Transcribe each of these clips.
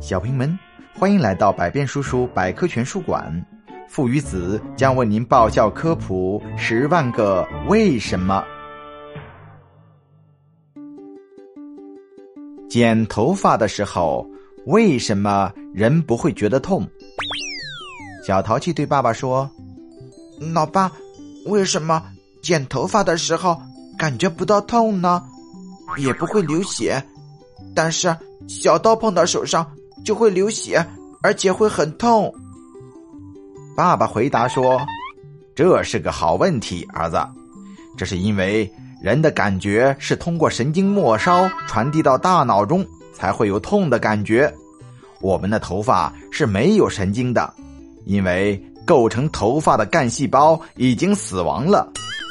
小朋友们，欢迎来到百变叔叔百科全书馆。父与子将为您爆笑科普十万个为什么。剪头发的时候，为什么人不会觉得痛？小淘气对爸爸说：“老爸，为什么剪头发的时候感觉不到痛呢？也不会流血，但是小刀碰到手上就会流血，而且会很痛。”爸爸回答说：“这是个好问题，儿子。这是因为人的感觉是通过神经末梢传递到大脑中，才会有痛的感觉。我们的头发是没有神经的，因为构成头发的干细胞已经死亡了，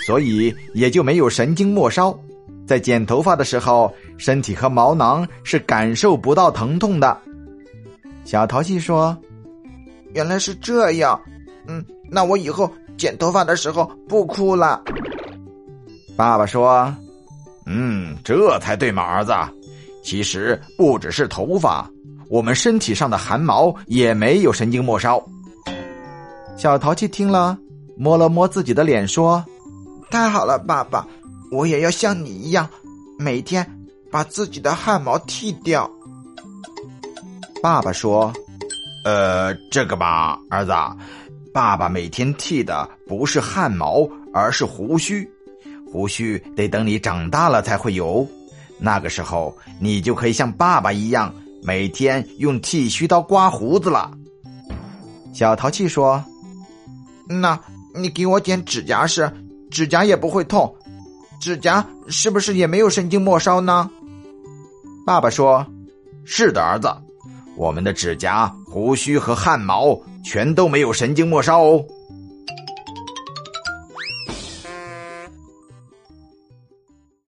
所以也就没有神经末梢。在剪头发的时候，身体和毛囊是感受不到疼痛的。”小淘气说：“原来是这样。”嗯，那我以后剪头发的时候不哭了。爸爸说：“嗯，这才对嘛，儿子。其实不只是头发，我们身体上的汗毛也没有神经末梢。”小淘气听了，摸了摸自己的脸，说：“太好了，爸爸，我也要像你一样，每天把自己的汗毛剃掉。”爸爸说：“呃，这个吧，儿子。”爸爸每天剃的不是汗毛，而是胡须。胡须得等你长大了才会有，那个时候你就可以像爸爸一样，每天用剃须刀刮胡子了。小淘气说：“那你给我剪指甲时，指甲也不会痛，指甲是不是也没有神经末梢呢？”爸爸说：“是的，儿子。”我们的指甲、胡须和汗毛全都没有神经末梢哦。